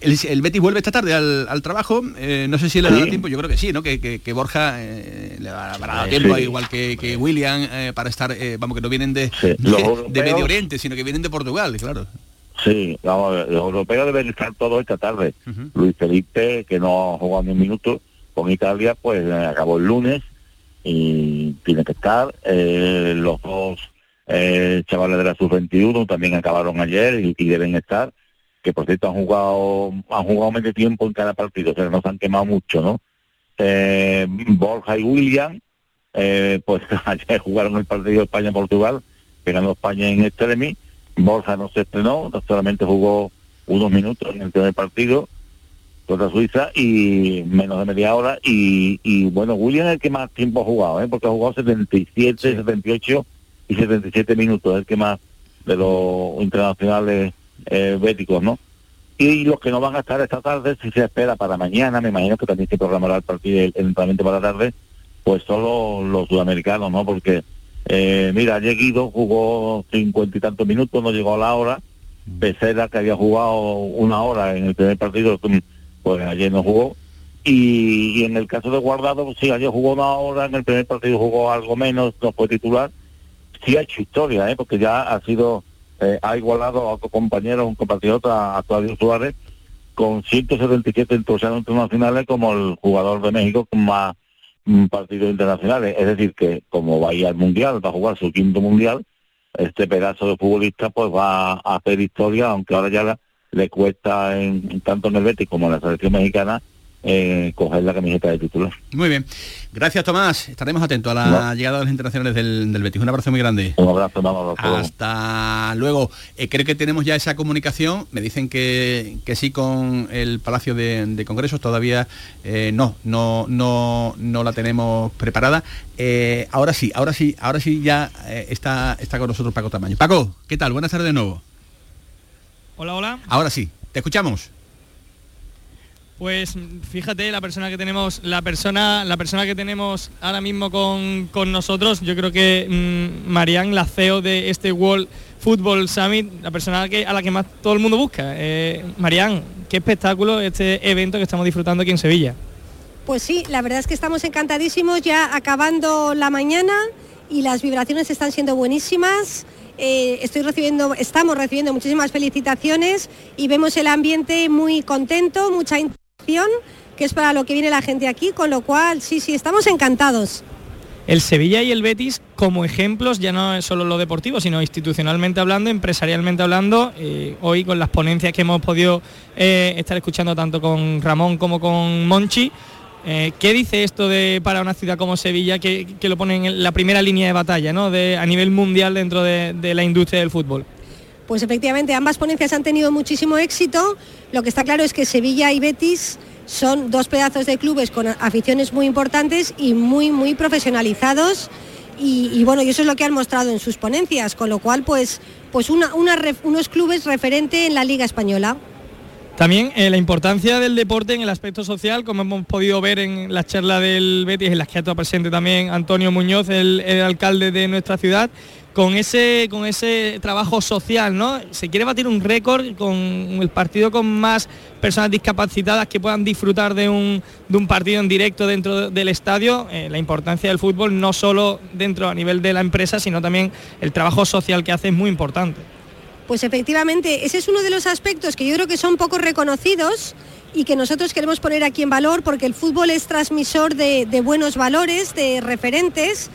el, el Betis vuelve esta tarde al, al trabajo. eh, no sé si le dará Sí. tiempo, yo creo que sí, ¿no? Que, que- que Borja eh, le habrá dado tiempo, sí. igual que, que William, eh, para estar, eh, vamos, que no vienen de, Sí, de- de Medio Oriente, sino que vienen de Portugal, claro. Sí, vamos a ver, los europeos deben estar todos esta tarde. Luis Felipe, que no ha jugado ni un minuto con Italia, pues eh, acabó el lunes y tiene que estar. Eh, los dos eh, chavales de la sub-21 también acabaron ayer y, deben estar. Que por cierto han jugado han jugado medio tiempo en cada partido, o sea, no se han quemado mucho, ¿no? Borja y William, pues ayer jugaron el partido España-Portugal, que ganó España en Extremi. Borja no se estrenó, solamente jugó unos minutos en el primer partido contra Suiza y menos de media hora. Y, y, bueno, William es el que más tiempo ha jugado, ¿eh? porque ha jugado 77, 78 y 77 minutos, es el que más de los internacionales eh, béticos, ¿no? Y los que no van a estar esta tarde, si se espera para mañana, me imagino que también se programará el partido, el, el entrenamiento para la tarde, pues son los, los sudamericanos, ¿no? Porque, eh, mira, ayer Guido jugó cincuenta y tantos minutos, no llegó a la hora. Becerra, que había jugado una hora en el primer partido, pues ayer no jugó. Y, en el caso de Guardado, pues sí, ayer jugó una hora, en el primer partido jugó algo menos, no fue titular. Sí ha hecho historia, ¿eh? porque ya ha sido, eh, ha igualado a otro compañero, un compatriota, a Claudio Suárez, con 177 entusiasmos internacionales como el jugador de México con más mm, partidos internacionales. Es decir, que como va a ir al Mundial, va a jugar su quinto Mundial, este pedazo de futbolista pues va a hacer historia, aunque ahora ya le cuesta en, tanto en el Betis como en la selección mexicana eh, coger la camiseta de titular. Muy bien. Gracias, Tomás. Estaremos atentos a la llegada de los internacionales del, del, Betis. Un abrazo muy grande. Un abrazo, vamos, Hasta luego. Eh, creo que tenemos ya esa comunicación. Me dicen que, que sí con el Palacio de, Congresos. Todavía eh, no, no, no, no la tenemos preparada. Ahora sí, ahora sí, ahora sí ya está, está con nosotros Paco Tamaño. Paco, ¿qué tal? Buenas tardes de nuevo. Hola, hola. Ahora sí, te escuchamos. Pues fíjate, la persona que tenemos, la persona, la persona que tenemos ahora mismo con, nosotros, yo creo que mm, Marian, la CEO de este World Football Summit, la persona que, a la que más todo el mundo busca. Eh, Marian, qué espectáculo este evento que estamos disfrutando aquí en Sevilla. Pues sí, la verdad es que estamos encantadísimos ya acabando la mañana y las vibraciones están siendo buenísimas. Eh, estoy recibiendo, estamos recibiendo muchísimas felicitaciones y vemos el ambiente muy contento, mucha que es para lo que viene la gente aquí, con lo cual sí, sí, estamos encantados. El Sevilla y el Betis como ejemplos, ya no es solo lo deportivo, sino institucionalmente hablando, empresarialmente hablando, eh, hoy con las ponencias que hemos podido eh, estar escuchando tanto con Ramón como con Monchi, eh, ¿Qué dice esto de para una ciudad como Sevilla que, lo pone en la primera línea de batalla ¿no? de, a nivel mundial dentro de, de la industria del fútbol? Pues efectivamente, ambas ponencias han tenido muchísimo éxito. Lo que está claro es que Sevilla y Betis son dos pedazos de clubes con aficiones muy importantes y muy, muy profesionalizados. Y, bueno, y eso es lo que han mostrado en sus ponencias, con lo cual, pues, pues unos clubes referente en la Liga Española. También eh, la importancia del deporte en el aspecto social, como hemos podido ver en la charla del Betis, en las que ha estado presente también Antonio Muñoz, el alcalde de nuestra ciudad, con ese, con ese trabajo social, ¿no? Se quiere batir un récord con el partido con más personas discapacitadas que puedan disfrutar de un, de un partido en directo dentro del estadio. Eh, la importancia del fútbol no solo dentro a nivel de la empresa, sino también el trabajo social que hace es muy importante. Pues efectivamente, ese es uno de los aspectos que yo creo que son poco reconocidos y que nosotros queremos poner aquí en valor porque el fútbol es transmisor de, buenos valores, de referentes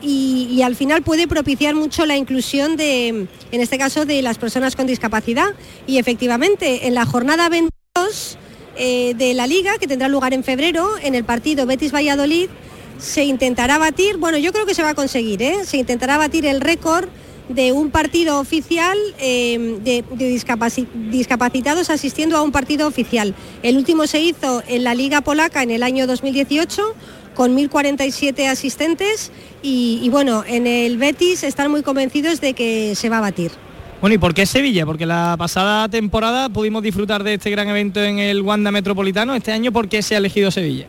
y, al final puede propiciar mucho la inclusión de, en este caso, de las personas con discapacidad. Y efectivamente, en la jornada 22 eh, de la liga, que tendrá lugar en febrero, en el partido Betis-Valladolid, se intentará batir, bueno, yo creo que se va a conseguir, ¿eh? se intentará batir el récord de un partido oficial eh, de, discapacitados asistiendo a un partido oficial. El último se hizo en la Liga Polaca en el año 2018 con 1.047 asistentes y, bueno, en el Betis están muy convencidos de que se va a batir. Bueno, ¿y por qué Sevilla? Porque la pasada temporada pudimos disfrutar de este gran evento en el Wanda Metropolitano. Este año, ¿por qué se ha elegido Sevilla?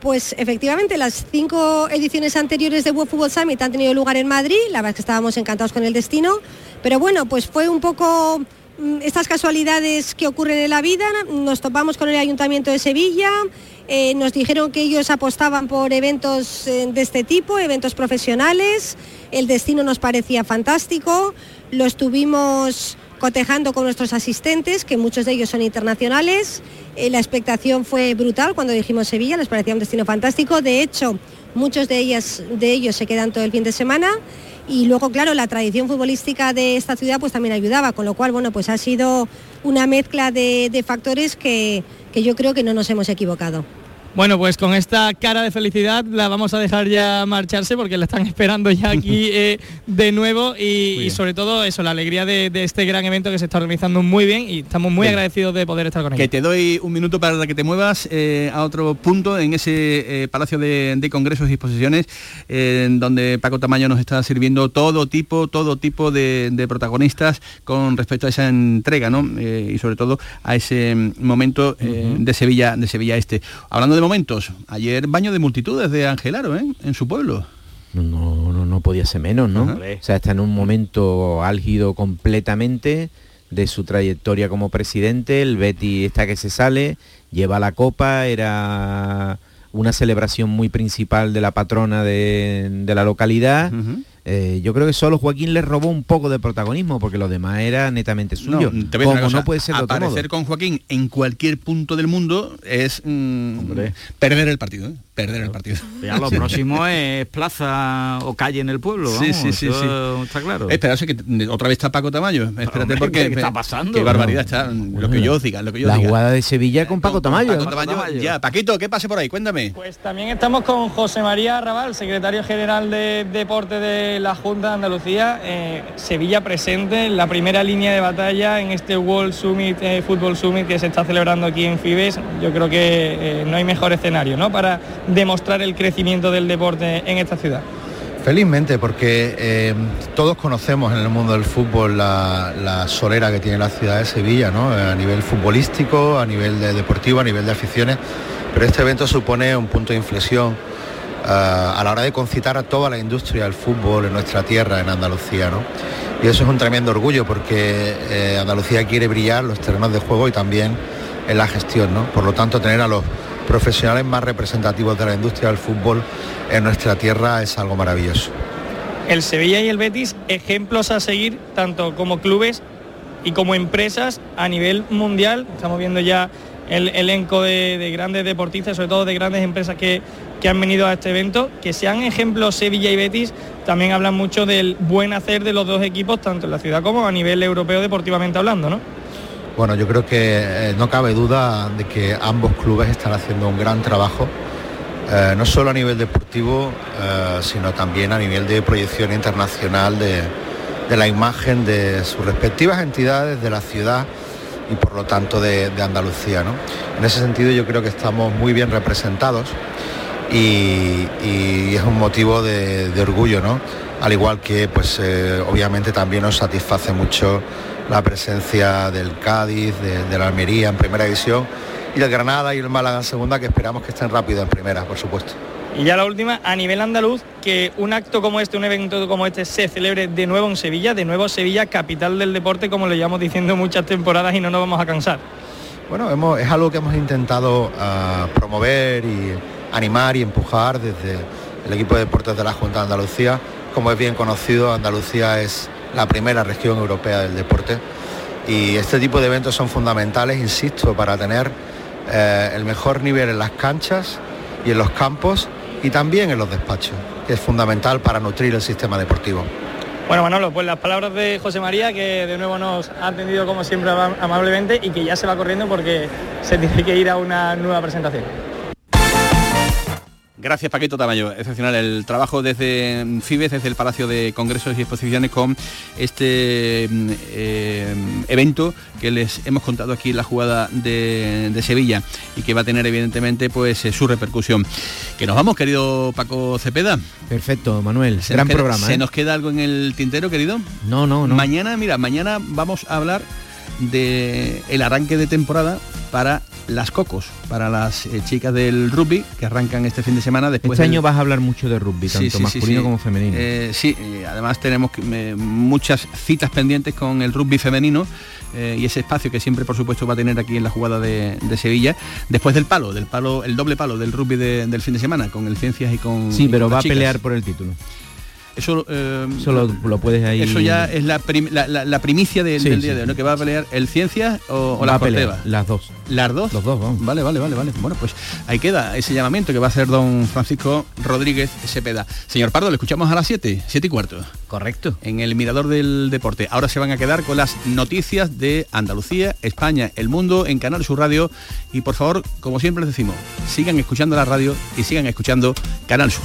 Pues efectivamente, las cinco ediciones anteriores de World Football Summit han tenido lugar en Madrid, la verdad es que estábamos encantados con el destino, pero bueno, pues fue un poco mm, estas casualidades que ocurren en la vida, nos topamos con el Ayuntamiento de Sevilla, eh, nos dijeron que ellos apostaban por eventos eh, de este tipo, eventos profesionales. El destino nos parecía fantástico. Lo estuvimos cotejando con nuestros asistentes, que muchos de ellos son internacionales. Eh, la expectación fue brutal cuando dijimos Sevilla, les parecía un destino fantástico. De hecho, muchos de, ellas, de ellos se quedan todo el fin de semana. Y luego, claro, la tradición futbolística de esta ciudad pues también ayudaba, con lo cual, bueno, pues ha sido una mezcla de, factores que yo creo que no nos hemos equivocado. Bueno, pues con esta cara de felicidad la vamos a dejar ya marcharse porque la están esperando ya aquí eh, de nuevo y, sobre todo eso, la alegría de, este gran evento que se está organizando muy bien y estamos muy agradecidos de poder estar con ellos. Que te doy un minuto para que te muevas eh, a otro punto en ese eh, Palacio de, Congresos y Exposiciones en donde Paco Tamaño nos está sirviendo todo tipo, todo tipo de, protagonistas con respecto a esa entrega, ¿no? y sobre todo a ese momento de Sevilla, de Sevilla Este. Hablando de momentos. Ayer baño de multitudes de Angelaro, ¿eh? En su pueblo. No, no, no, podía ser menos, ¿no? O sea, está en un momento álgido completamente de su trayectoria como presidente. El Betty está que se sale, lleva la copa, era una celebración muy principal de la patrona de, la localidad. Eh, yo creo que solo Joaquín le robó un poco de protagonismo porque lo demás era netamente suyo. No, te como puede ser de otro modo. aparecer con Joaquín en cualquier punto del mundo es mm, perder el partido, ¿eh? perder el partido. Ya lo próximo es plaza o calle en el pueblo. Sí, vamos, sí, sí, sí. Está claro. Esperarse que t- otra vez está Paco Tamayo. Espérate hombre, porque ¿qué está pasando? Qué barbaridad está. Lo que yo os diga, lo que yo la diga. jugada de Sevilla con Paco Tamayo. Paco Tamayo, ya, Paquito, ¿qué pase por ahí? Cuéntame. Pues también estamos con José María Arrabal, secretario general de Deporte de la Junta de Andalucía. Eh, Sevilla presente en la primera línea de batalla en este World Summit, eh, Football Summit que se está celebrando aquí en Fibes. Yo creo que eh, no hay mejor escenario ¿no? para demostrar el crecimiento del deporte en esta ciudad. Felizmente, porque eh, todos conocemos en el mundo del fútbol la, la solera que tiene la ciudad de Sevilla, ¿no? a nivel futbolístico, a nivel de deportivo, a nivel de aficiones, pero este evento supone un punto de inflexión a la hora de concitar a toda la industria del fútbol en nuestra tierra, en Andalucía. ¿no? Y eso es un tremendo orgullo porque eh, Andalucía quiere brillar los terrenos de juego y también en la gestión. ¿no? Por lo tanto, tener a los profesionales más representativos de la industria del fútbol en nuestra tierra es algo maravilloso. El Sevilla y el Betis, ejemplos a seguir tanto como clubes y como empresas a nivel mundial. Estamos viendo ya el elenco de, de grandes deportistas, sobre todo de grandes empresas que, que han venido a este evento. Que sean ejemplos Sevilla y Betis también hablan mucho del buen hacer de los dos equipos, tanto en la ciudad como a nivel europeo deportivamente hablando, ¿no? Bueno, yo creo que eh, no cabe duda de que ambos clubes están haciendo un gran trabajo, eh, no solo a nivel deportivo, eh, sino también a nivel de proyección internacional de, de la imagen de sus respectivas entidades, de la ciudad y por lo tanto de, de Andalucía. ¿no? En ese sentido yo creo que estamos muy bien representados y, es un motivo de, de orgullo, ¿no? Al igual que pues eh, obviamente también nos satisface mucho la presencia del Cádiz, de, la Almería en primera división y del Granada y el Málaga en segunda que esperamos que estén rápido en primera, por supuesto. Y ya la última, a nivel andaluz, que un acto como este, un evento como este se celebre de nuevo en Sevilla, de nuevo Sevilla, capital del deporte, como lo llevamos diciendo muchas temporadas y no nos vamos a cansar. Bueno, es algo que hemos intentado ah, promover y animar y empujar desde el equipo de deportes de la Junta de Andalucía. Como es bien conocido, Andalucía es la primera región europea del deporte y este tipo de eventos son fundamentales, insisto, para tener eh, el mejor nivel en las canchas y en los campos y también en los despachos, que es fundamental para nutrir el sistema deportivo. Bueno, Manolo, pues las palabras de José María, que de nuevo nos ha atendido como siempre ama- amablemente y que ya se va corriendo porque se tiene que ir a una nueva presentación. Gracias Paquito Tamayo, excepcional el trabajo desde Fibes, desde el Palacio de Congresos y Exposiciones con este mm, eh, evento que les hemos contado aquí en la jugada de, de Sevilla y que va a tener evidentemente pues eh, su repercusión. Que nos vamos, querido Paco Cepeda. Perfecto, Manuel. Se Gran queda- programa. ¿Se ¿eh? nos queda algo en el tintero, querido? No, no, no. Mañana, mira, mañana vamos a hablar de el arranque de temporada para las cocos, para las eh, chicas del rugby que arrancan este fin de semana después Este del- año vas a hablar mucho de rugby, tanto sí, sí, masculino sí. como femenino. Eh, sí, eh, además tenemos eh, muchas citas pendientes con el rugby femenino eh, y ese espacio que siempre por supuesto va a tener aquí en la jugada de, de Sevilla, después del palo, del palo, el doble palo del rugby de- del fin de semana, con el Ciencias y con sí, pero con va a las pelear por el título. Eso, eh, Eso lo, lo puedes ahí. eso ya es la, prim- la- la- la primicia del, Sí, del sí, día de hoy, ¿no? que va a pelear el Ciencias o, o la Corteva. las dos. ¿Las dos? Los dos, vamos. Vale, vale, vale, vale. Bueno, pues ahí queda ese llamamiento que va a hacer don Francisco Rodríguez Cepeda. Señor Pardo, le escuchamos a las 7, 7 y cuarto. Correcto. En el Mirador del Deporte. Ahora se van a quedar con las noticias de Andalucía, España, el mundo en Canal Sur Radio. Y por favor, como siempre les decimos, sigan escuchando la radio y sigan escuchando Canal Sur.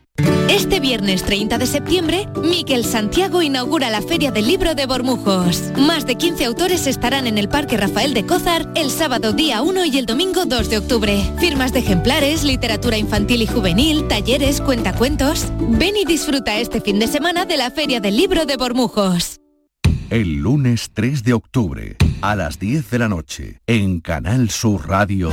Este viernes 30 de septiembre, Miquel Santiago inaugura la Feria del Libro de Bormujos. Más de 15 autores estarán en el Parque Rafael de Cózar el sábado día 1 y el domingo 2 de octubre. Firmas de ejemplares, literatura infantil y juvenil, talleres, cuentacuentos. Ven y disfruta este fin de semana de la Feria del Libro de Bormujos. El lunes 3 de octubre, a las 10 de la noche, en Canal Sur Radio.